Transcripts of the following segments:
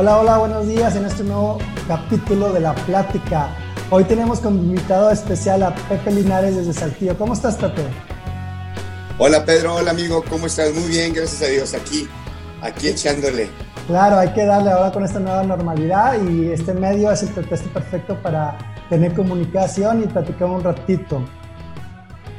Hola, hola, buenos días en este nuevo capítulo de La Plática. Hoy tenemos como invitado especial a Pepe Linares desde Saltillo. ¿Cómo estás, Pepe? Hola, Pedro. Hola, amigo. ¿Cómo estás? Muy bien, gracias a Dios. Aquí, aquí echándole. Claro, hay que darle ahora con esta nueva normalidad y este medio es el pretexto perfecto para tener comunicación y platicar un ratito.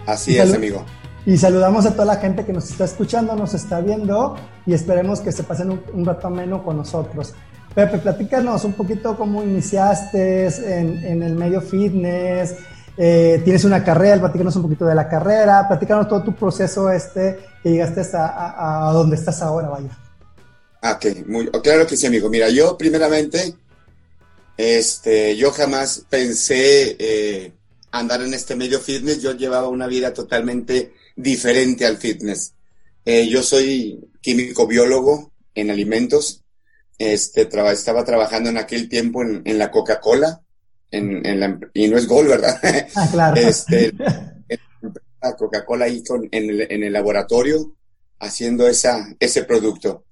Así es, amigo. Y saludamos a toda la gente que nos está escuchando, nos está viendo y esperemos que se pasen un, rato ameno con nosotros. Pepe, platícanos un poquito cómo iniciaste en, el medio fitness, eh, tienes una carrera, platícanos un poquito de la carrera, platícanos todo tu proceso este que llegaste hasta a, donde estás ahora, vaya. Ok, muy, oh, claro que sí, amigo. Mira, yo primeramente, este, yo jamás pensé eh, andar en este medio fitness, yo llevaba una vida totalmente diferente al fitness. Eh, yo soy químico biólogo en alimentos. Este, estaba trabajando en aquel tiempo en, la Coca-Cola, en, en y no es Gol, ¿verdad? Ah, claro. Este, la Coca-Cola ahí en, el, en el laboratorio haciendo esa, ese producto.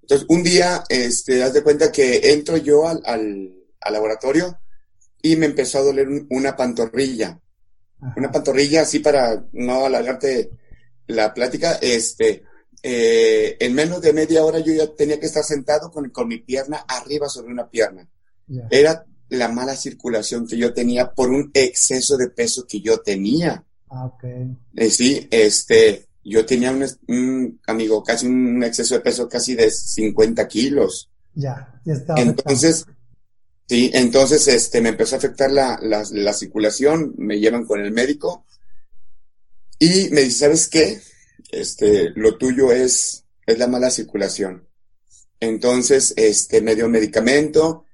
Entonces, un día, este, haz de cuenta que entro yo al, al, al laboratorio y me empezó a doler una pantorrilla una pantorrilla así para no alargarte la plática, este, eh, en menos de media hora yo ya tenía que estar sentado con, con mi pierna arriba sobre una pierna. Era la mala circulación que yo tenía por un exceso de peso que yo tenía. Ah, eh, sí, este, yo tenía un, amigo, casi un exceso de peso casi de 50 kilos. Ya, ya estaba. Entonces, Sí, entonces este, me empezó a afectar la, la, circulación, me llevan con el médico y me dice, ¿sabes qué? Este, lo tuyo es, es la mala circulación. Entonces, este, me dio medicamento.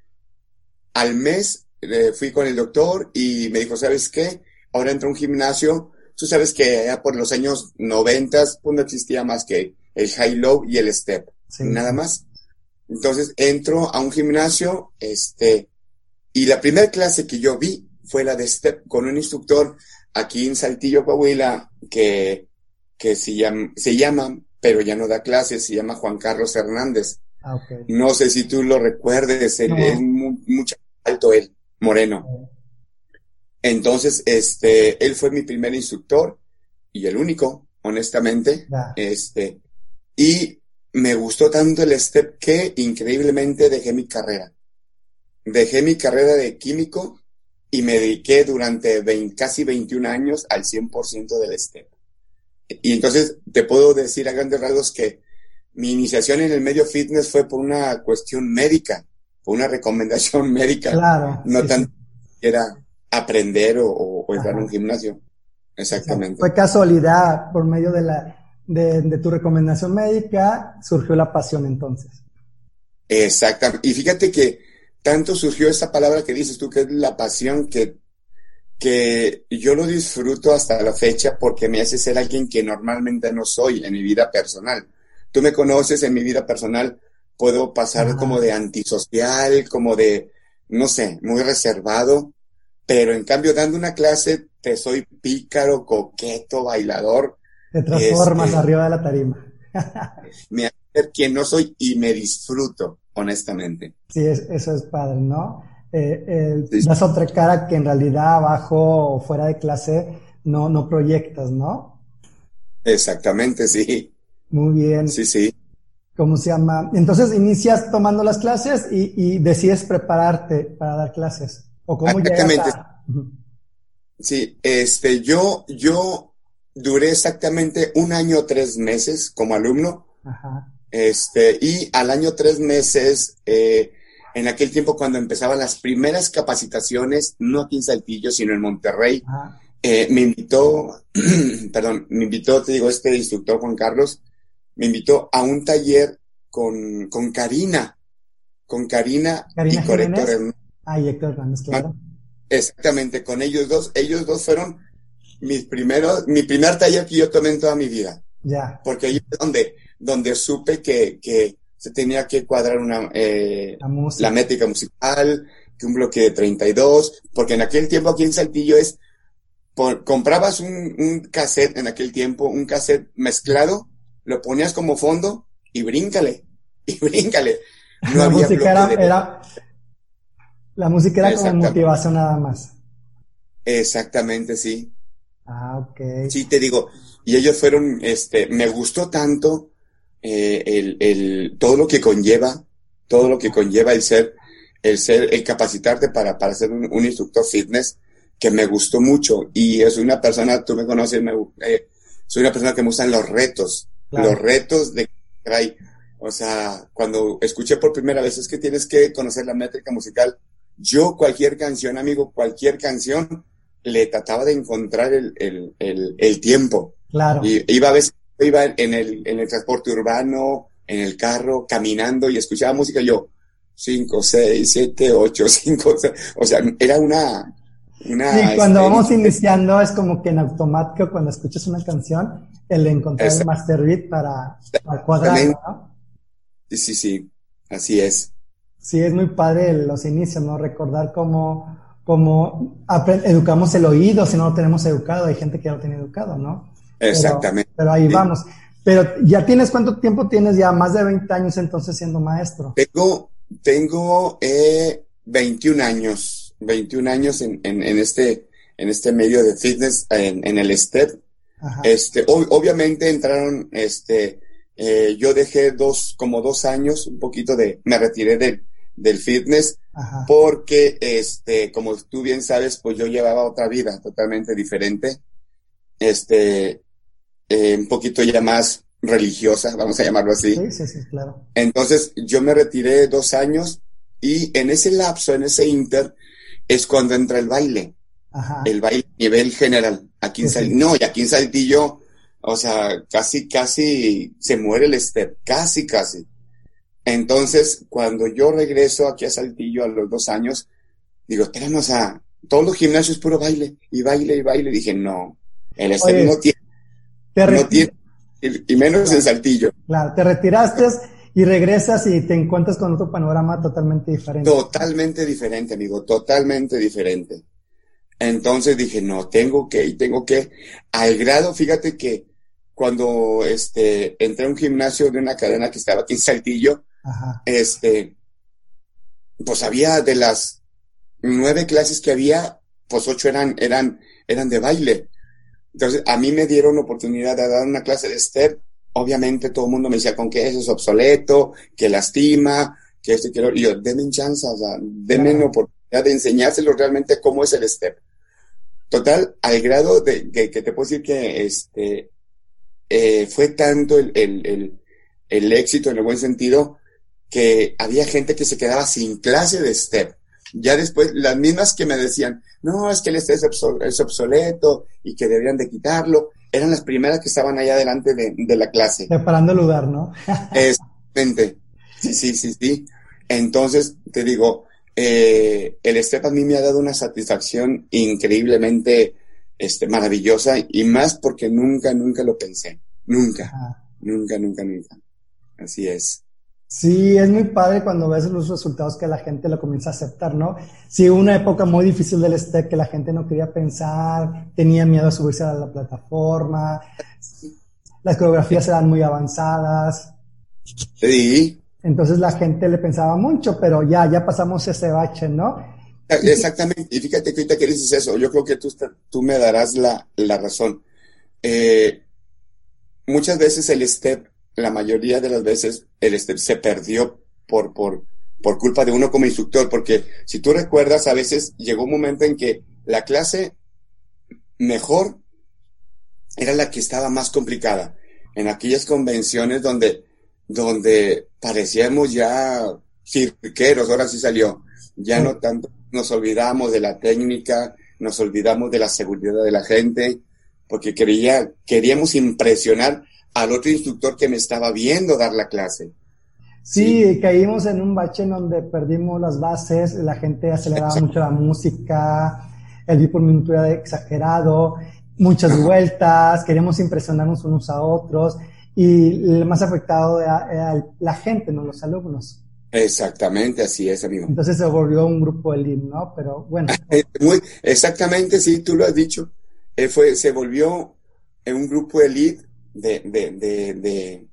Al mes eh, fui con el doctor y me dijo, ¿sabes qué? Ahora entra un gimnasio. Tú sabes que ya por los años noventas, pues no existía más que el high low y el step. Nada más. Entonces entro a un gimnasio, este, y la primera clase que yo vi fue la de Step con un instructor aquí en Saltillo, Coahuila, que, que se, llama, se llama, pero ya no da clases, se llama Juan Carlos Hernández. Ah, no sé si tú lo recuerdes, él, es mucho alto él, moreno. Entonces, este, él fue mi primer instructor y el único, honestamente. Este, y me gustó tanto el step que increíblemente dejé mi carrera. Dejé mi carrera de químico y me dediqué durante casi 21 años al 100% del step. Y entonces te puedo decir a grandes rasgos que mi iniciación en el medio fitness fue por una cuestión médica, por una recomendación médica. Claro. No tanto era aprender o, o entrar a un gimnasio. Exactamente. Fue casualidad por medio de la, de, tu recomendación médica surgió la pasión entonces. Exactamente. Y fíjate que tanto surgió esa palabra que dices tú, que es la pasión, que, que yo lo disfruto hasta la fecha porque me hace ser alguien que normalmente no soy en mi vida personal. Tú me conoces en mi vida personal, puedo pasar como de antisocial, como de, no sé, muy reservado, pero en cambio dando una clase te soy pícaro, coqueto, bailador, te transformas este, arriba de la tarima. me hace quien no soy y me disfruto, honestamente. Sí, eso es padre, ¿no? Eh, das otra cara que en realidad abajo o fuera de clase no, no proyectas, ¿no? Exactamente, sí. Muy bien. Sí, sí. ¿Cómo se llama? Entonces inicias tomando las clases y, decides prepararte para dar clases. ¿O cómo Exactamente. Sí, este, yo, yo duré exactamente un año tres meses como alumno. Este, y al año tres meses, eh, en aquel tiempo cuando empezaban las primeras capacitaciones, no aquí en Saltillo, sino en Monterrey, eh, me invitó, perdón, me invitó, te digo, este instructor Juan Carlos, me invitó a un taller con, con Karina, con Karina, y con Héctor Ah, y Héctor Hernández, claro. Exactamente, con ellos dos, ellos dos fueron mis primeros, mi primer taller que yo tomé en toda mi vida. Ya. Porque ahí es donde, donde supe que, que se tenía que cuadrar una, eh, la, métrica musical, que un bloque de 32, porque en aquel tiempo aquí en Saltillo es, comprabas un, un cassette en aquel tiempo, un cassette mezclado, lo ponías como fondo y bríncale, y bríncale. No la había música era, la música era como motivación nada más. Exactamente, sí. Ah, ok. Sí, te digo, y ellos fueron, este, me gustó tanto eh, el, el, todo lo que conlleva, todo lo que conlleva el ser, el ser, el capacitarte para, para ser un, instructor fitness, que me gustó mucho. Y es una persona, tú me conoces, me, eh, soy una persona que me gustan los retos, los retos de o sea, cuando escuché por primera vez es que tienes que conocer la métrica musical. Yo cualquier canción, amigo, cualquier canción, le trataba de encontrar el, el, el, el tiempo. Claro. Y iba a veces, iba en el, en el transporte urbano, en el carro, caminando y escuchaba música yo, cinco, seis, siete, ocho, cinco, o sea, era una, una sí, cuando vamos iniciando es como que en automático cuando escuchas una canción, el encontrar el master beat para, para cuadrar, ¿no? Sí, sí, sí, así es. Sí, es muy padre los inicios, ¿no? Recordar cómo, cómo educamos el oído si no lo tenemos educado. Hay gente que ya lo tiene educado, ¿no? Exactamente. Pero, ahí vamos. Pero ya tienes, ¿cuánto tiempo tienes ya? Más de 20 años entonces siendo maestro. Tengo, tengo eh, 21 años, 21 años en, en, en, este, en este medio de fitness, en, en el STEP. Este, obviamente entraron, este, eh, yo dejé dos, como dos años, un poquito de, me retiré del, del fitness, porque, este, como tú bien sabes, pues yo llevaba otra vida totalmente diferente, este, eh, un poquito ya más religiosa, vamos a llamarlo así. Sí, sí, sí, claro. Entonces, yo me retiré dos años y en ese lapso, en ese inter, es cuando entra el baile. El baile a nivel general. Aquí en no, y aquí en Saltillo, o sea, casi, casi se muere el step, casi, casi. Entonces, cuando yo regreso aquí a Saltillo a los dos años, digo, tenemos a todos los gimnasios puro baile, y baile, y baile. Dije, no, el step no tiene, no tiene, y, menos en Saltillo. Claro, te retiraste y regresas y te encuentras con otro panorama totalmente diferente. Totalmente diferente, amigo, totalmente diferente. Entonces dije, no, tengo que, y tengo que, al grado, fíjate que cuando este, entré a un gimnasio de una cadena que estaba aquí en Saltillo, este, pues había de las nueve clases que había, pues ocho eran, eran, eran de baile. Entonces, a mí me dieron oportunidad de dar una clase de step. Obviamente todo el mundo me decía con que eso es obsoleto, que lastima, que esto quiero. Y yo, denme chance, o sea, denme la oportunidad de enseñárselo realmente cómo es el step. Total, al grado de que, te puedo decir que este eh, fue tanto el, el, el, el, éxito en el buen sentido que había gente que se quedaba sin clase de step. Ya después, las mismas que me decían, no, es que el step es, obsoleto y que deberían de quitarlo, eran las primeras que estaban allá delante de, de la clase. Preparando el lugar, ¿no? Exactamente. Sí, sí, sí, sí. Entonces, te digo, eh, el step a mí me ha dado una satisfacción increíblemente este, maravillosa y más porque nunca, nunca lo pensé. Nunca, nunca, nunca, nunca. Así es. Sí, es muy padre cuando ves los resultados que la gente lo comienza a aceptar, ¿no? Sí, una época muy difícil del step que la gente no quería pensar, tenía miedo a subirse a la plataforma, las coreografías eran muy avanzadas. Sí. Entonces la gente le pensaba mucho, pero ya, ya pasamos ese bache, ¿no? Exactamente, y fíjate que ahorita que dices eso, yo creo que tú, tú me darás la, la razón. Eh, muchas veces el step, la mayoría de las veces, el step se perdió por, por, por culpa de uno como instructor, porque si tú recuerdas, a veces llegó un momento en que la clase mejor era la que estaba más complicada. En aquellas convenciones donde donde parecíamos ya cirqueros, ahora sí salió. Ya no tanto nos olvidamos de la técnica, nos olvidamos de la seguridad de la gente, porque quería, queríamos impresionar al otro instructor que me estaba viendo dar la clase. Sí, caímos en un bache en donde perdimos las bases, la gente aceleraba mucho la música, el beat por minuto era exagerado, muchas vueltas, queríamos impresionarnos unos a otros y el más afectado era, la gente, no los alumnos. Exactamente, así es, amigo. Entonces se volvió un grupo elite, ¿no? Pero bueno. Eh, muy, exactamente, sí, tú lo has dicho. Eh, fue, se volvió un grupo elite de, de, de, de,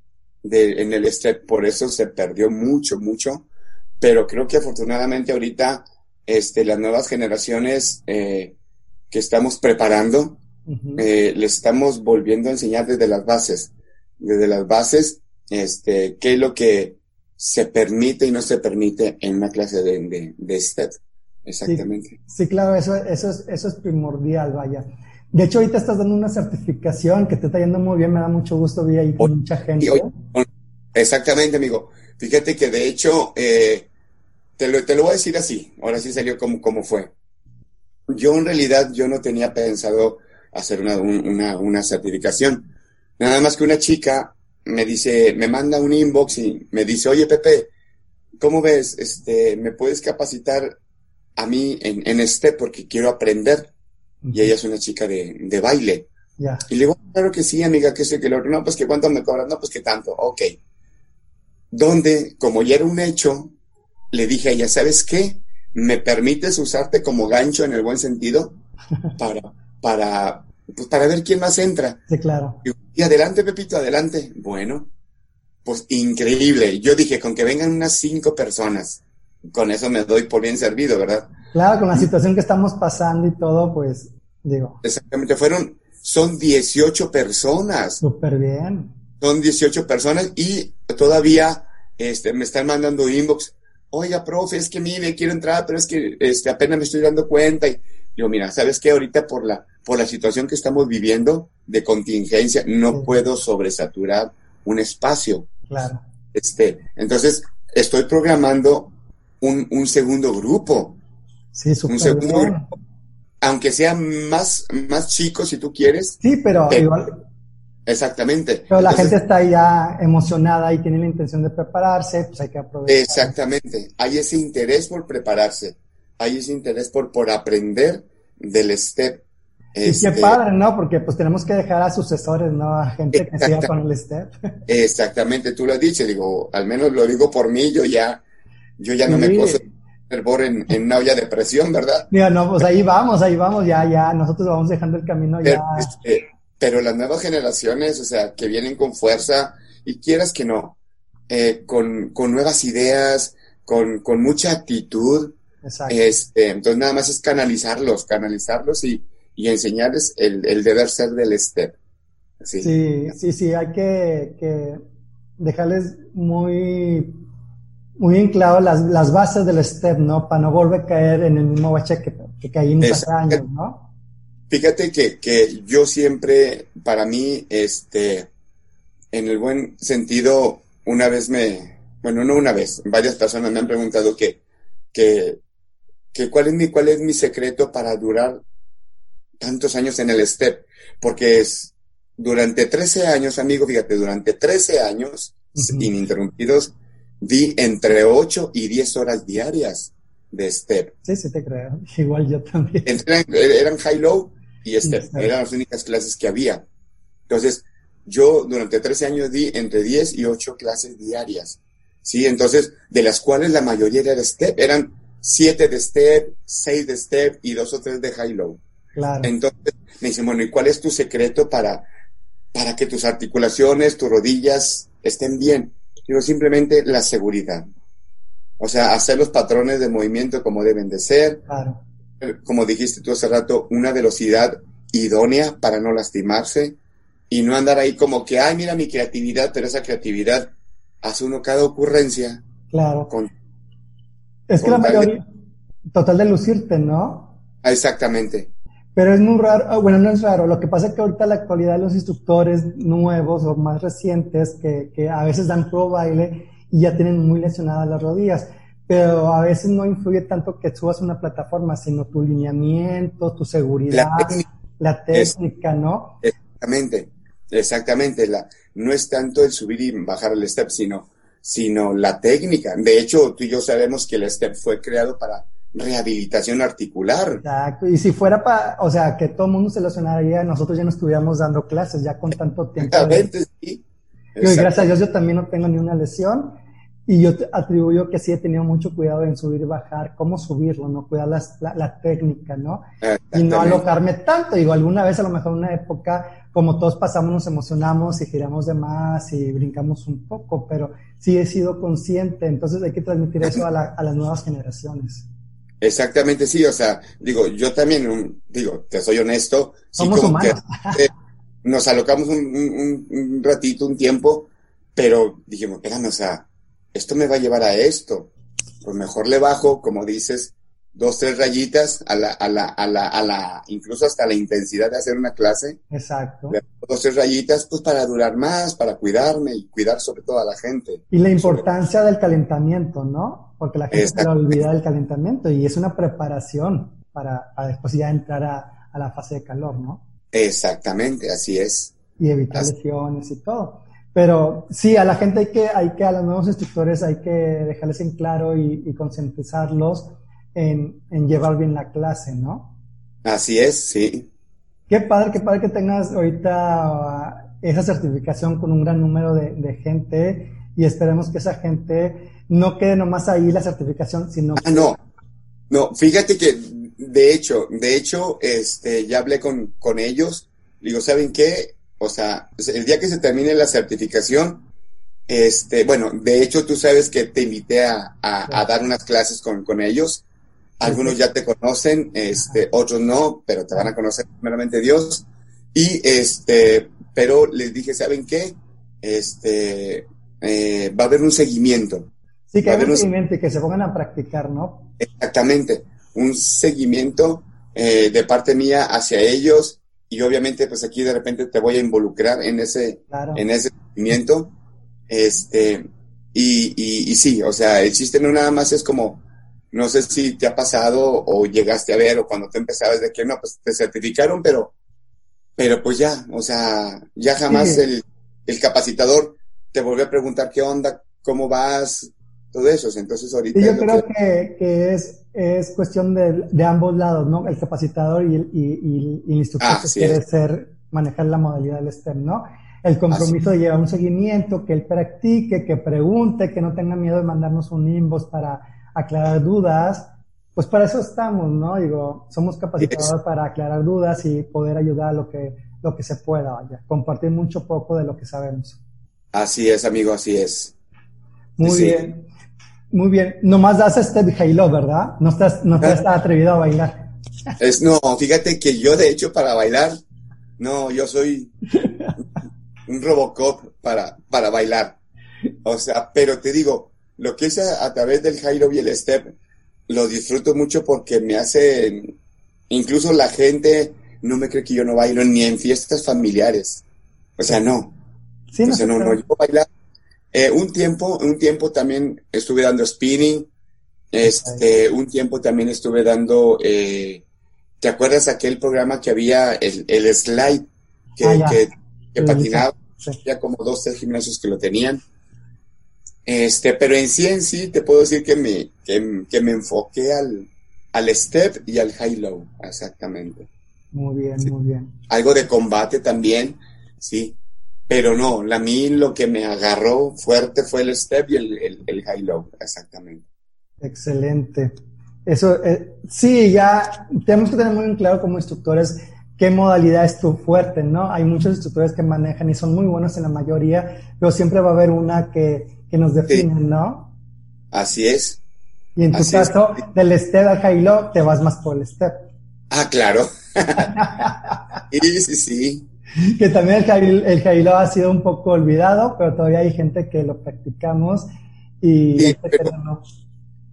de, en el step, por eso se perdió mucho, mucho pero creo que afortunadamente ahorita este, las nuevas generaciones eh, que estamos preparando, eh, les estamos volviendo a enseñar desde las bases, desde las bases, este, qué es lo que se permite y no se permite en una clase de, de, de STEP. Exactamente. Sí, claro, eso, eso, es, eso es primordial, vaya. De hecho, ahorita estás dando una certificación que te está yendo muy bien, me da mucho gusto, vi ahí con mucha gente. exactamente, amigo. Fíjate que de hecho, eh, te, lo, te lo voy a decir así, ahora sí salió como, como fue. Yo en realidad, yo no tenía pensado hacer una, una, una certificación. Nada más que una chica me dice, me manda un inbox y me dice, oye Pepe, ¿cómo ves? Este, ¿me puedes capacitar a mí en, en este porque quiero aprender? Y ella es una chica de, de baile. Y le digo, claro que sí, amiga, que sé que lo no, pues que cuánto me cobran, no, pues que tanto, ok. Donde, como ya era un hecho, le dije a ella, ¿sabes qué? ¿Me permites usarte como gancho en el buen sentido? Para, para, pues para ver quién más entra. Sí, claro. Y, adelante, Pepito, adelante. Bueno, pues increíble. Yo dije, con que vengan unas cinco personas, con eso me doy por bien servido, ¿verdad? Claro, con la situación que estamos pasando y todo, pues, digo. Exactamente, fueron, son 18 personas. Súper bien. Son 18 personas y todavía este, me están mandando inbox. Oiga, profe, es que mire, quiero entrar, pero es que este, apenas me estoy dando cuenta. Y yo, mira, ¿sabes qué? Ahorita por la, por la situación que estamos viviendo de contingencia, no puedo sobresaturar un espacio. Claro. Este, entonces, estoy programando un, un segundo grupo. Sí, un segundo grupo. Aunque sea más, más chico, si tú quieres. Sí, pero, igual. Exactamente. Pero la gente está ya emocionada y tiene la intención de prepararse, pues hay que aprovechar. Exactamente. Hay ese interés por prepararse. Hay ese interés por, por aprender del STEP y qué este, padre, ¿no? Porque pues tenemos que dejar a sucesores, ¿no? A gente que siga con el step. Exactamente, tú lo has dicho, digo, al menos lo digo por mí, yo ya, yo ya no me puedo fervor en, en, una olla de presión, ¿verdad? Mira, no, pues ahí vamos, ahí vamos, ya, ya, nosotros vamos dejando el camino ya. Este, pero, las nuevas generaciones, o sea, que vienen con fuerza, y quieras que no, eh, con, con nuevas ideas, con, con mucha actitud. Exacto. Este, entonces nada más es canalizarlos, canalizarlos y, y enseñarles el, el deber ser del STEP. Sí, sí, sí, hay que, que dejarles muy, muy en claro las, las bases del STEP, ¿no? Para no volver a caer en el mismo bache que, que caímos hace años, ¿no? Fíjate que, que yo siempre, para mí, este, en el buen sentido, una vez me, bueno, no una vez, varias personas me han preguntado que, que, que cuál es mi, cuál es mi secreto para durar tantos años en el STEP, porque es durante 13 años, amigo, fíjate, durante 13 años ininterrumpidos, di entre 8 y 10 horas diarias de STEP. Sí, sí, te creo. Igual yo también. eran high-low y STEP. Eran las únicas clases que había. Entonces, yo durante 13 años di entre 10 y 8 clases diarias. Sí, entonces, de las cuales la mayoría era de STEP. Eran 7 de STEP, 6 de STEP y 2 o 3 de high-low. Entonces me dicen, bueno, ¿y cuál es tu secreto para, para que tus articulaciones, tus rodillas estén bien? Digo, simplemente la seguridad. O sea, hacer los patrones de movimiento como deben de ser. Claro. Eh, como dijiste tú hace rato, una velocidad idónea para no lastimarse y no andar ahí como que, ay, mira mi creatividad, pero esa creatividad hace uno cada ocurrencia. Claro. es que la mayoría, total de lucirte, ¿no? Exactamente. Pero es muy raro, ah, bueno, no es raro, lo que pasa es que ahorita la actualidad los instructores nuevos o más recientes que, que a veces dan pro baile y ya tienen muy lesionadas las rodillas, pero a veces no influye tanto que subas una plataforma, sino tu lineamiento, tu seguridad, la técnica, ¿no? Exactamente, exactamente, la, no es tanto el subir y bajar el step, sino, sino la técnica. De hecho, tú y yo sabemos que el step fue creado para rehabilitación articular. Exacto, y si fuera para, o sea, que todo el mundo se lesionaría, nosotros ya no estuviéramos dando clases ya con tanto tiempo. Exactamente, sí. Y gracias a Dios yo también no tengo ni una lesión y yo atribuyo que sí he tenido mucho cuidado en subir y bajar, cómo subirlo, ¿no? Cuidar la, la, técnica, ¿no? Y no alocarme tanto. Digo, alguna vez a lo mejor en una época como todos pasamos, nos emocionamos y giramos de más y brincamos un poco, pero sí he sido consciente, entonces hay que transmitir eso a, las nuevas generaciones. Exactamente, sí, o sea, digo, yo también, digo, te soy honesto, Somos humanos. Eh, nos alocamos un, ratito, un tiempo, pero dijimos, espérame, o sea, esto me va a llevar a esto, pues mejor le bajo, como dices, dos, tres rayitas a la, a la, a la, a la, incluso hasta la intensidad de hacer una clase. Exacto. Dos, tres rayitas, pues para durar más, para cuidarme y cuidar sobre todo a la gente. Y la importancia del calentamiento, ¿no? Porque la gente se olvida del calentamiento y es una preparación para, después ya entrar a, la fase de calor, ¿no? Exactamente, así es. Y evitar lesiones y todo. Pero sí, a la gente hay que, hay que, a los nuevos instructores hay que dejarles en claro y, y concientizarlos en, llevar bien la clase, ¿no? Así es, sí. Qué padre, qué padre que tengas ahorita esa certificación con un gran número de, gente y esperemos que esa gente no quede nomás ahí la certificación, sino ah, no, no, fíjate que de hecho, de hecho, este, ya hablé con, con ellos, digo, ¿saben qué? O sea, el día que se termine la certificación, este, bueno, de hecho tú sabes que te invité a, a, dar unas clases con, con ellos algunos ya te conocen, este, otros no, pero te van a conocer primeramente Dios. Y este, pero les dije, ¿saben qué? Este, eh, va a haber un seguimiento. Sí, que haya un seguimiento y que se pongan a practicar, ¿no? Exactamente, un seguimiento eh, de parte mía hacia ellos y obviamente pues aquí de repente te voy a involucrar en ese, en ese seguimiento. Este, y, y, y sí, o sea, el chiste no nada más es como no sé si te ha pasado o llegaste a ver o cuando te empezabas de que no, pues te certificaron, pero, pero pues ya, o sea, ya jamás el, capacitador te volvió a preguntar qué onda, cómo vas, todo eso. Entonces ahorita... yo creo que, es, es cuestión de, ambos lados, ¿no? El capacitador y el, y, el instructor ah, que quiere ser, manejar la modalidad del STEM, ¿no? El compromiso de llevar un seguimiento, que él practique, que pregunte, que no tenga miedo de mandarnos un inbox para aclarar dudas, pues para eso estamos, ¿no? Digo, somos capacitados para aclarar dudas y poder ayudar a lo que, lo que se pueda, vaya, compartir mucho poco de lo que sabemos. Así es, amigo, así es. Muy bien, muy bien. Nomás das este Halo, ¿verdad? No estás, no estás atrevido a bailar. Es, no, fíjate que yo de hecho para bailar, no, yo soy un Robocop para, para bailar. O sea, pero te digo, lo que es a, través del Jairo y el Step, lo disfruto mucho porque me hace, incluso la gente no me cree que yo no bailo ni en fiestas familiares. O sea, no. Sí, o sea, no, no, yo bailar. Eh, un tiempo, un tiempo también estuve dando spinning, este, un tiempo también estuve dando, eh, ¿te acuerdas aquel programa que había, el, el slide, que, ah, que, patinaba? Ya como dos, tres gimnasios que lo tenían. Este, pero en sí en sí te puedo decir que me, que, me enfoqué al, al step y al high low, exactamente. Muy bien, muy bien. Algo de combate también, sí. Pero no, a mí lo que me agarró fuerte fue el step y el, el, high low, exactamente. Excelente. Eso, eh, sí, ya tenemos que tener muy claro como instructores qué modalidad es tu fuerte, ¿no? Hay muchos instructores que manejan y son muy buenos en la mayoría, pero siempre va a haber una que que nos definen, ¿no? Así es. Y en tu caso, del step al high te vas más por el step. Ah, claro. sí, sí, sí. Que también el, high, el ha sido un poco olvidado, pero todavía hay gente que lo practicamos y no.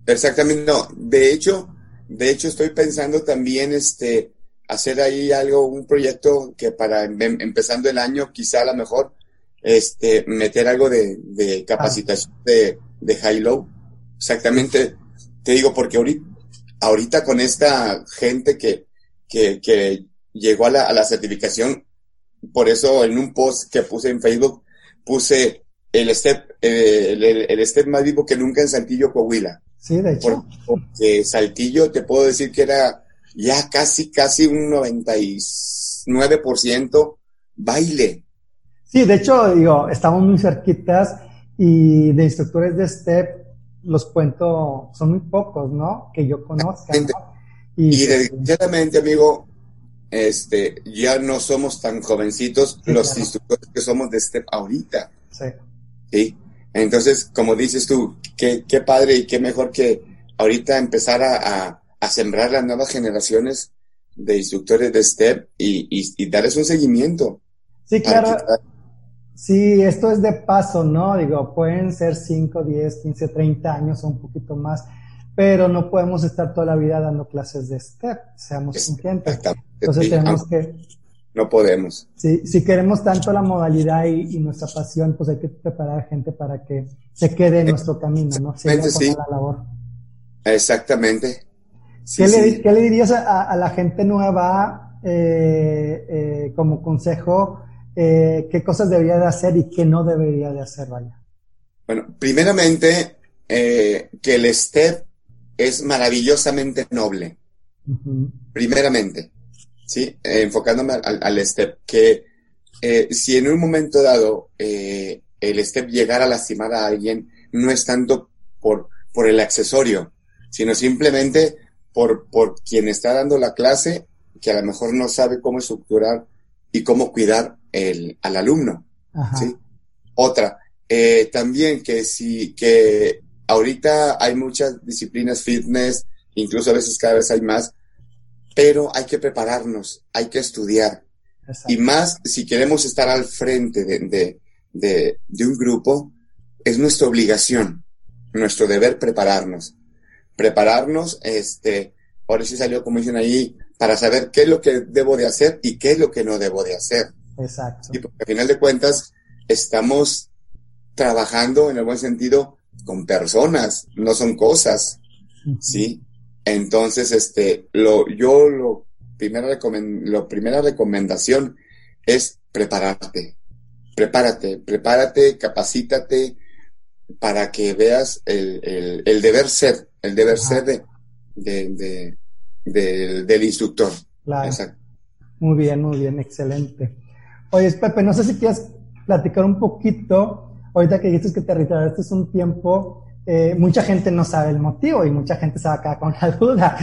Exactamente, no. De hecho, de hecho estoy pensando también este hacer ahí algo, un proyecto que para em, empezando el año, quizá a lo mejor, este, meter algo de, capacitación de, de high-low. Exactamente, te digo, porque ahorita, ahorita con esta gente que, que, que llegó a la, a la certificación, por eso en un post que puse en Facebook, puse el step, eh, el, el, step más vivo que nunca en Saltillo, Coahuila. Sí, de hecho. Porque Saltillo, te puedo decir que era ya casi, casi un 99% baile. Sí, de hecho, digo, estamos muy cerquitas y de instructores de STEP, los cuento, son muy pocos, ¿no? Que yo conozca. Y, desgraciadamente, amigo, este, ya no somos tan jovencitos los instructores que somos de STEP ahorita. Sí. Sí. Entonces, como dices tú, qué, qué padre y qué mejor que ahorita empezar a, a, sembrar las nuevas generaciones de instructores de STEP y, y, darles un seguimiento. Sí, claro. Sí, esto es de paso, ¿no? Digo, pueden ser 5, 10, 15, 30 años o un poquito más, pero no podemos estar toda la vida dando clases de STEP, seamos conscientes. Entonces tenemos que... No podemos. Sí, si queremos tanto la modalidad y, nuestra pasión, pues hay que preparar a gente para que se quede en nuestro camino, ¿no? sí. la labor. Exactamente. ¿Qué, le, dirías a, la gente nueva eh, eh, como consejo? Eh, ¿Qué cosas debería de hacer y qué no debería de hacer, vaya? Bueno, primeramente, que el STEP es maravillosamente noble. Primeramente, ¿sí? enfocándome al, STEP, que si en un momento dado el STEP llegara a lastimar a alguien, no es tanto por, por el accesorio, sino simplemente por, por quien está dando la clase, que a lo mejor no sabe cómo estructurar y cómo cuidar el, al alumno. ¿sí? Otra, eh, también que si, que ahorita hay muchas disciplinas fitness, incluso a veces cada vez hay más, pero hay que prepararnos, hay que estudiar. Y más si queremos estar al frente de, de, de, de un grupo, es nuestra obligación, nuestro deber prepararnos prepararnos, este, ahora sí salió, como dicen ahí, para saber qué es lo que debo de hacer y qué es lo que no debo de hacer. Exacto. Y porque al final de cuentas estamos trabajando en el buen sentido con personas, no son cosas, ¿sí? Entonces, este, lo, yo lo primera, lo primera recomendación es prepararte. Prepárate, prepárate, capacítate, para que veas el, el, deber ser, el deber ser de, de, de, del instructor. Claro. Muy bien, muy bien, excelente. Oye, Pepe, no sé si quieres platicar un poquito, ahorita que dices que te retiraste es un tiempo, eh, mucha gente no sabe el motivo y mucha gente se va a quedar con la duda.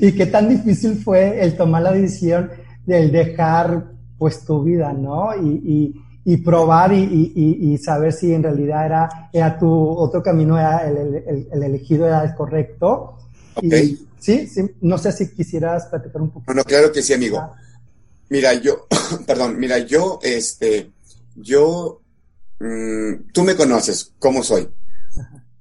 y qué tan difícil fue el tomar la decisión del dejar pues tu vida, ¿no? Y, y, y probar y, y, saber si en realidad era, era tu otro camino, era el, el, elegido, era el correcto. Okay. sí, sí, no sé si quisieras platicar un poco. Bueno, claro que sí, amigo. Ah. Mira, yo, perdón, mira, yo, este, yo, mmm, tú me conoces, cómo soy.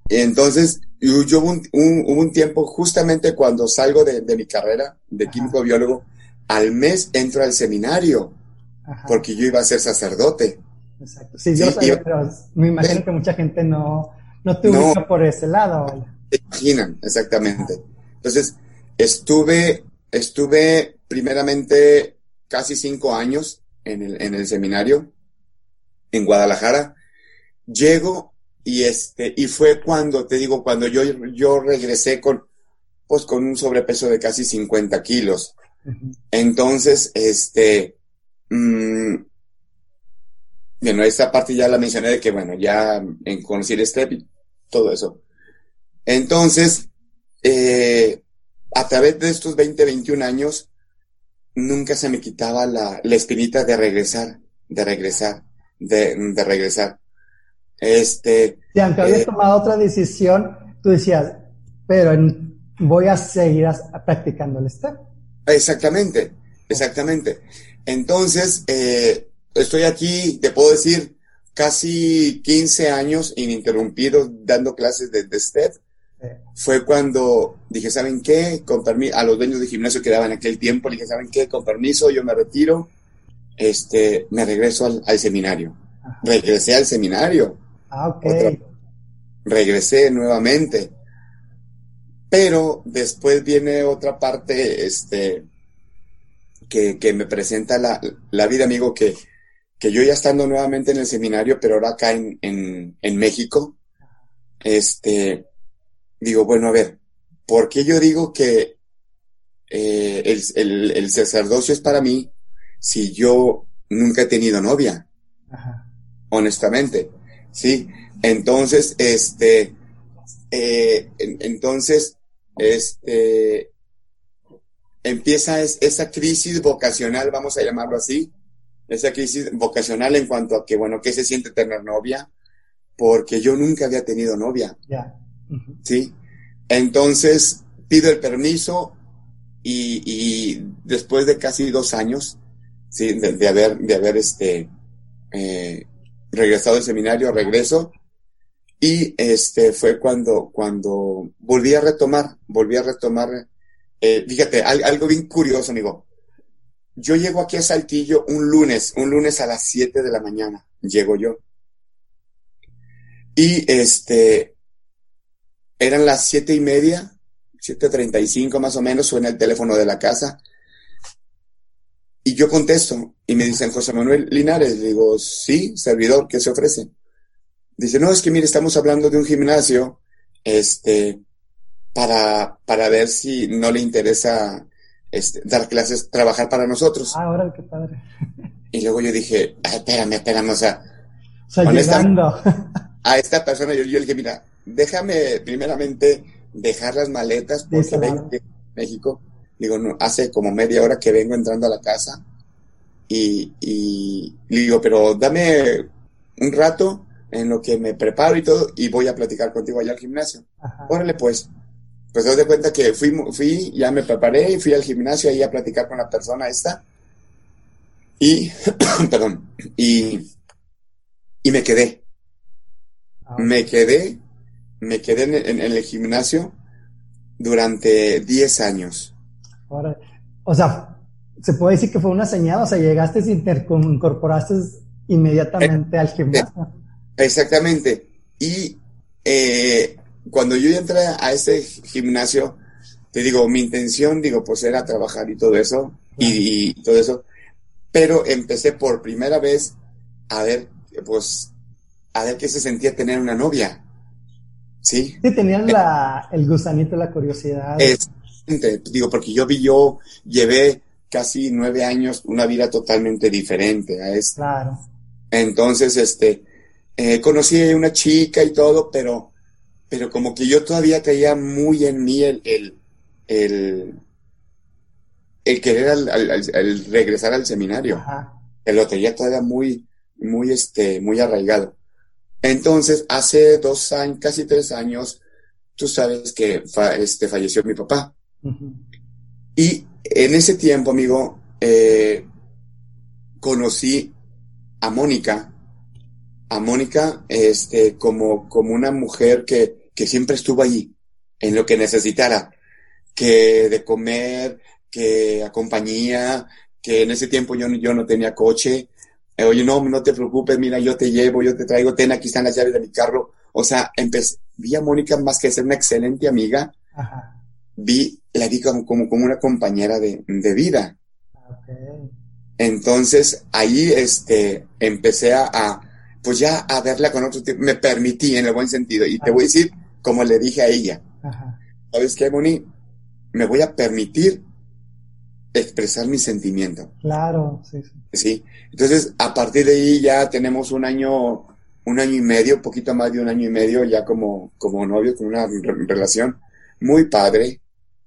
Entonces, yo, hubo un, un, un, tiempo, justamente cuando salgo de, de mi carrera de químico biólogo, al mes entro al seminario porque yo iba a ser sacerdote. Exacto. Sí, yo sabía, pero me imagino que mucha gente no, no te ubica por ese lado. Se imaginan, exactamente. Entonces, estuve, estuve primeramente casi cinco años en el, en el seminario en Guadalajara. Llego y este, y fue cuando, te digo, cuando yo, yo regresé con, pues con un sobrepeso de casi 50 kilos. Entonces, este, Mm, bueno, esta parte ya la mencioné de que, bueno, ya en conocer y todo eso. Entonces, eh, a través de estos 20, 21 años, nunca se me quitaba la, la espinita de regresar, de regresar, de, de regresar. Este. Y aunque habías eh, tomado otra decisión, tú decías, pero voy a seguir practicando el step. Exactamente, exactamente. Entonces, eh, estoy aquí, te puedo decir, casi 15 años ininterrumpidos dando clases de, de STEP. Fue cuando dije, ¿saben qué? Con permiso, a los dueños de gimnasio que daban aquel tiempo, dije, ¿saben qué? Con permiso, yo me retiro, este, me regreso al, seminario. Regresé al seminario. Ah, ok. regresé nuevamente. Pero después viene otra parte, este, que, me presenta la, la, vida, amigo, que, que yo ya estando nuevamente en el seminario, pero ahora acá en, en, en México, este, digo, bueno, a ver, ¿por qué yo digo que eh, el, el, el, sacerdocio es para mí si yo nunca he tenido novia? Honestamente, ¿sí? Entonces, este, eh, entonces, este, empieza esa crisis vocacional, vamos a llamarlo así, esa crisis vocacional en cuanto a que, bueno, ¿qué se siente tener novia? Porque yo nunca había tenido novia. Ya. ¿Sí? Entonces, pido el permiso y, después de casi dos años, ¿sí? De, haber, de haber, este, eh, regresado al seminario, regreso, y este fue cuando, cuando volví a retomar, volví a retomar, eh, fíjate, algo bien curioso, amigo. Yo llego aquí a Saltillo un lunes, un lunes a las 7 de la mañana, llego yo. Y este, eran las siete y media, 7.35 más o menos, suena el teléfono de la casa. Y yo contesto y me dicen, José Manuel Linares, digo, sí, servidor, ¿qué se ofrece? Dice, no, es que mire, estamos hablando de un gimnasio, este, para, para ver si no le interesa este, dar clases, trabajar para nosotros. Ah, ahora qué padre. Y luego yo dije, ah, espérame, espérame, o sea, o sea llegando. a esta persona yo, yo le dije, mira, déjame primeramente dejar las maletas porque vengo México. Digo, no, hace como media hora que vengo entrando a la casa y, y, digo, pero dame un rato en lo que me preparo y todo, y voy a platicar contigo allá al gimnasio. Órale, pues. Pues doy de cuenta que fui, fui, ya me preparé y fui al gimnasio ahí a platicar con la persona esta. Y, perdón, y, y me quedé. Ah, me quedé, me quedé en, el gimnasio durante 10 años. O sea, se puede decir que fue una señal, o sea, llegaste y te incorporaste inmediatamente al gimnasio. Exactamente. Y eh, cuando yo entré a ese gimnasio, te digo, mi intención, digo, pues era trabajar y todo eso, y, todo eso, pero empecé por primera vez a ver, pues, a ver qué se sentía tener una novia. ¿Sí? Sí, tenían la, el gusanito, la curiosidad. Digo, porque yo vi, yo llevé casi nueve años una vida totalmente diferente a esta. Claro. Entonces, este, eh, conocí a una chica y todo, pero, pero como que yo todavía traía muy en mí el, el, el, querer al, regresar al seminario. Ajá. Que lo traía todavía muy, muy, este, muy arraigado. Entonces, hace dos años, casi tres años, tú sabes que este, falleció mi papá. Y en ese tiempo, amigo, eh, conocí a Mónica, a Mónica este, como, como una mujer que, que siempre estuvo allí, en lo que necesitara, que de comer, que a compañía, que en ese tiempo yo, yo no tenía coche. Eh, Oye, no, no te preocupes, mira, yo te llevo, yo te traigo, ten, aquí están las llaves de mi carro. O sea, empecé, vi a Mónica más que ser una excelente amiga, vi, la vi como, como, como una compañera de, de vida. Entonces, ahí, este, empecé a, pues ya a verla con otro tipo, me permití en el buen sentido. Y te voy a decir, como le dije a ella, ¿sabes qué, Moni? Me voy a permitir expresar mi sentimiento. Claro, sí, sí. Sí. Entonces, a partir de ahí ya tenemos un año, un año y medio, poquito más de un año y medio ya como, como novio, con una relación muy padre,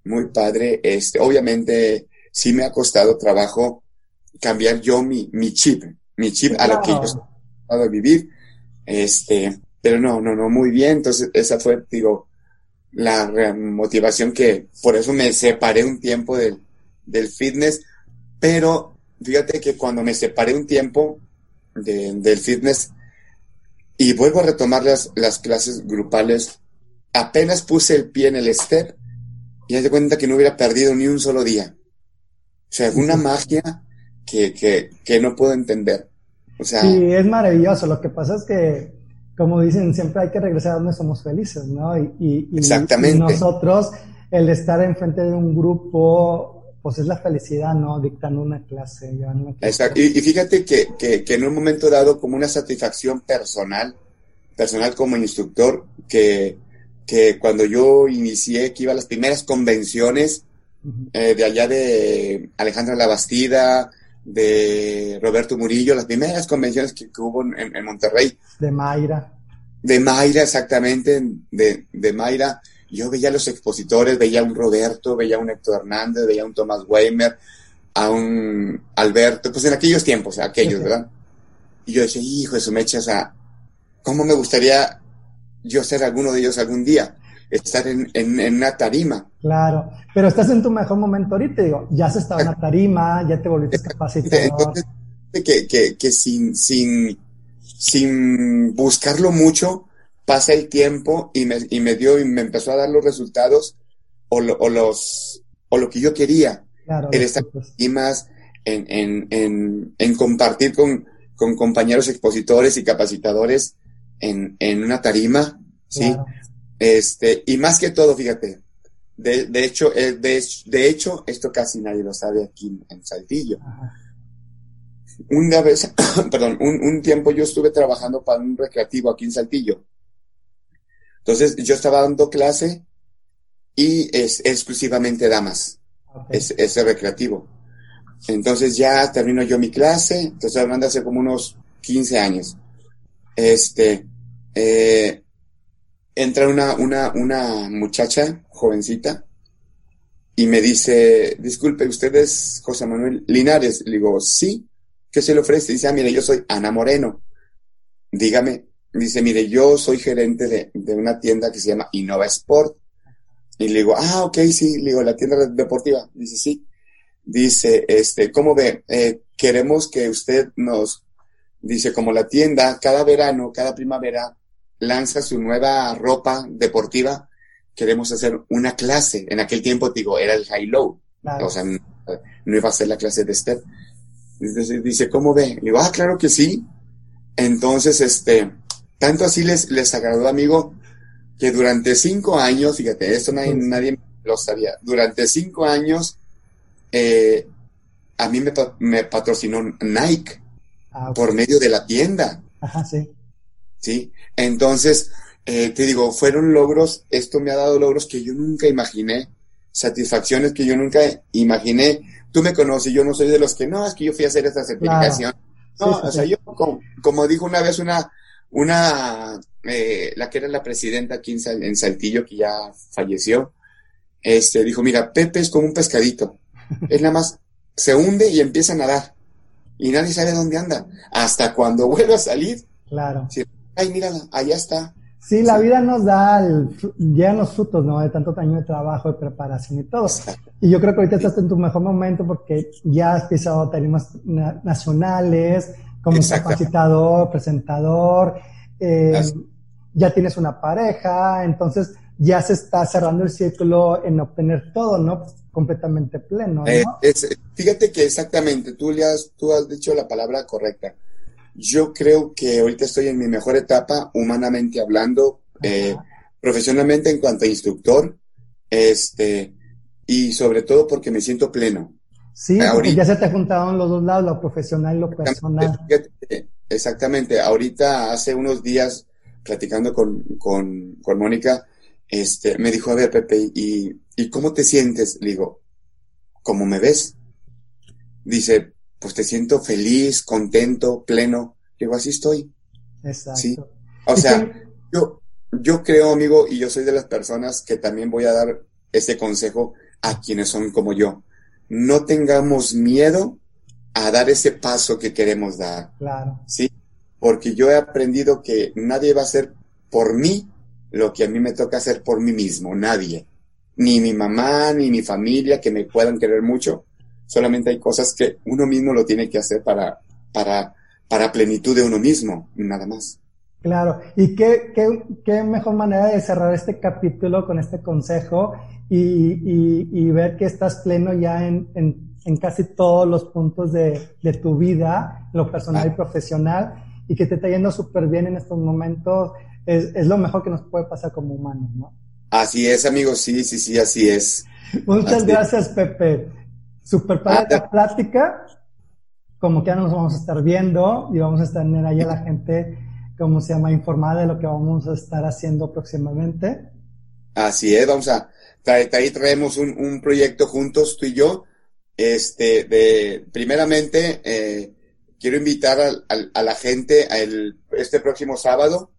muy padre. Este, obviamente, sí me ha costado trabajo cambiar yo mi, mi chip, mi chip a lo que yo de vivir. Este, pero no, no, no, muy bien. Entonces, esa fue, digo, la motivación que por eso me separé un tiempo del, del fitness. Pero fíjate que cuando me separé un tiempo del fitness y vuelvo a retomar las, las clases grupales, apenas puse el pie en el step y me de cuenta que no hubiera perdido ni un solo día. O sea, una magia que, que, que no puedo entender sí, es maravilloso. Lo que pasa es que, como dicen, siempre hay que regresar a donde somos felices, ¿no? Y, Exactamente. nosotros, el estar enfrente de un grupo, pues es la felicidad, ¿no? Dictando una clase, llevando una clase. Exacto. Y, fíjate que, que, en un momento dado, como una satisfacción personal, personal como instructor, que, que cuando yo inicié, que iba a las primeras convenciones eh, de allá de Alejandra Labastida, de Roberto Murillo, las primeras convenciones que, hubo en, Monterrey. De Mayra. De Mayra, exactamente, de, de Mayra. yo veía a los expositores, veía a un Roberto, veía a un Héctor Hernández, veía a un Tomás Weimer, a un Alberto, pues en aquellos tiempos, aquellos, ¿verdad? Y yo decía, hijo de su mecha, o sea, ¿cómo me gustaría yo ser alguno de ellos algún día? Estar en, en, una tarima. Claro, pero estás en tu mejor momento ahorita, digo, ya has estado en una tarima, ya te volviste capacitado. Entonces, que, que, que sin, sin, sin buscarlo mucho, pasa el tiempo y me, y me dio y me empezó a dar los resultados o, o los o lo que yo quería. Claro, el estar y más en, en, en, en compartir con, con, compañeros expositores y capacitadores en, en una tarima, ¿sí? Este, y más que todo, fíjate, de, de hecho, eh, de, de, hecho, esto casi nadie lo sabe aquí en Saltillo. Una vez, perdón, un, un tiempo yo estuve trabajando para un recreativo aquí en Saltillo entonces yo estaba dando clase y es exclusivamente damas, es, es recreativo. Entonces ya termino yo mi clase, entonces hablando hace como unos 15 años. Este, eh, entra una, una, una muchacha jovencita y me dice, disculpe, ¿usted es José Manuel Linares? Le digo, sí, ¿qué se le ofrece? Dice, ah, mire, yo soy Ana Moreno. Dígame, dice, mire, yo soy gerente de, de, una tienda que se llama Innova Sport. Y le digo, ah, ok, sí, le digo, la tienda deportiva. Dice, sí. Dice, este, ¿cómo ve? Eh, queremos que usted nos, dice, como la tienda cada verano, cada primavera, lanza su nueva ropa deportiva, queremos hacer una clase. En aquel tiempo, digo, era el high-low. O sea, no, iba a ser la clase de step. Dice, dice, ¿cómo ve? Le digo, ah, claro que sí. Entonces, este, tanto así les, les agradó, amigo, que durante cinco años, fíjate, esto nadie, nadie lo sabía, durante cinco años eh, a mí me, me patrocinó Nike ah, por medio de la tienda. Ajá, sí. Sí, entonces, eh, te digo, fueron logros, esto me ha dado logros que yo nunca imaginé, satisfacciones que yo nunca imaginé. Tú me conoces, yo no soy de los que, no, es que yo fui a hacer esta certificación. No, o sea, yo, como, dijo una vez una, una, eh, la que era la presidenta aquí en, Saltillo, que ya falleció, este, dijo, mira, Pepe es como un pescadito. Es nada más, se hunde y empieza a nadar. Y nadie sabe dónde anda. Hasta cuando vuelve a salir. Claro. Ay, mírala, allá está. Sí, la vida nos da, el, llegan los frutos, ¿no? De tanto año de trabajo, de preparación y todo. Y yo creo que ahorita estás en tu mejor momento porque ya has pisado tarimas nacionales, como capacitador, presentador, eh, ya tienes una pareja, entonces ya se está cerrando el círculo en obtener todo, ¿no? Completamente pleno. ¿no? Eh, fíjate que exactamente, tú, le has, tú has dicho la palabra correcta. Yo creo que ahorita estoy en mi mejor etapa, humanamente hablando, eh, profesionalmente en cuanto a instructor, este, y sobre todo porque me siento pleno. Sí, porque ya se te juntaron los dos lados, lo profesional y lo personal. Exactamente, ahorita hace unos días, platicando con, con, con Mónica, este, me dijo, a ver, Pepe, ¿y, ¿y cómo te sientes? Le digo, ¿cómo me ves? Dice, pues te siento feliz, contento, pleno. Le digo, así estoy. Exacto. ¿Sí? O sea, yo, yo creo, amigo, y yo soy de las personas que también voy a dar este consejo a quienes son como yo no tengamos miedo a dar ese paso que queremos dar. Claro. Sí, porque yo he aprendido que nadie va a hacer por mí lo que a mí me toca hacer por mí mismo, nadie. Ni mi mamá, ni mi familia que me puedan querer mucho. Solamente hay cosas que uno mismo lo tiene que hacer para, para, para plenitud de uno mismo, nada más. Claro, y qué, qué, qué mejor manera de cerrar este capítulo con este consejo y, y, ver que estás pleno ya en, en, en casi todos los puntos de, de, tu vida, lo personal y profesional, y que te está yendo súper bien en estos momentos, es, es, lo mejor que nos puede pasar como humanos, ¿no? Así es, amigos, sí, sí, sí, así es. Muchas gracias, Pepe. Súper para la plática. Como que ya nos vamos a estar viendo y vamos a estar ahí a la gente, como se llama, informada de lo que vamos a estar haciendo próximamente. Así es, vamos a, ahí traemos un, un, proyecto juntos, tú y yo. Este, de, primeramente, eh, quiero invitar a, a, la gente a el, este próximo sábado.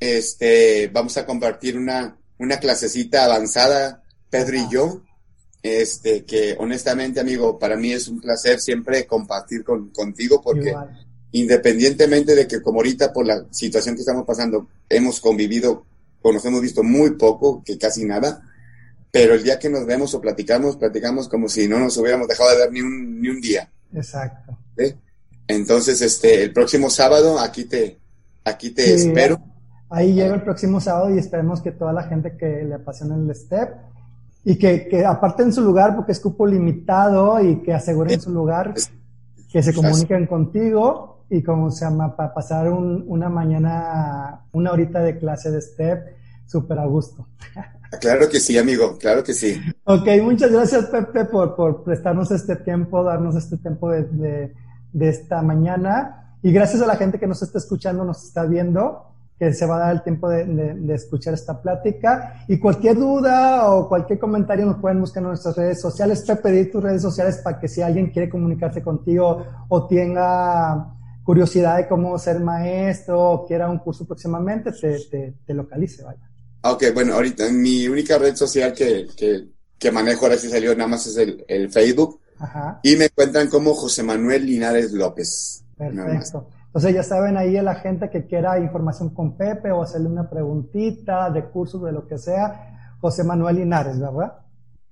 Este, vamos a compartir una, una clasecita avanzada, Pedro y yo, este, que honestamente, amigo, para mí es un placer siempre compartir con, contigo porque independientemente de que como ahorita por la situación que estamos pasando hemos convivido o nos hemos visto muy poco, que casi nada, pero el día que nos vemos o platicamos, platicamos como si no nos hubiéramos dejado de ver ni un, ni un día. Exacto. Entonces, este, el próximo sábado aquí te, aquí te espero. Ahí llego el próximo sábado y esperemos que toda la gente que le apasiona el STEP y que, que aparten su lugar porque es cupo limitado y que aseguren su lugar, que se comuniquen contigo y como se llama, para pasar una mañana, una horita de clase de STEP súper a gusto. Claro que sí, amigo, claro que sí. Ok, muchas gracias Pepe por, por prestarnos este tiempo, darnos este tiempo de, de, esta mañana y gracias a la gente que nos está escuchando, nos está viendo que se va a dar el tiempo de, de, escuchar esta plática. Y cualquier duda o cualquier comentario nos pueden buscar en nuestras redes sociales. Pepe, pedir tus redes sociales para que si alguien quiere comunicarse contigo o tenga curiosidad de cómo ser maestro o quiera un curso próximamente, te, te, te localice, vaya. Ok, bueno, ahorita mi única red social que, que, que manejo ahora sí salió nada más es el, el Facebook. Ajá. Y me encuentran como José Manuel Linares López. Perfecto. Entonces ya saben ahí a la gente que quiera información con Pepe o hacerle una preguntita de cursos, de lo que sea, José Manuel Linares, ¿verdad?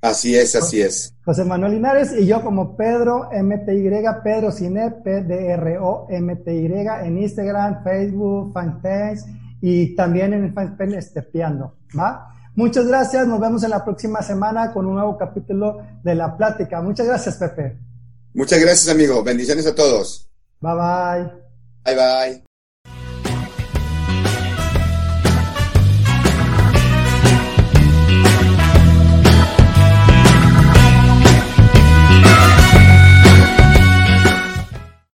Así es, así es. José Manuel Linares y yo como Pedro MTY, Pedro Cine, P-D-R-O MTY en Instagram, Facebook, fanpage y también en fanpage Estepiando, ¿va? Muchas gracias, nos vemos en la próxima semana con un nuevo capítulo de La Plática. Muchas gracias, Pepe. Muchas gracias, amigo. Bendiciones a todos. Bye bye. Bye bye.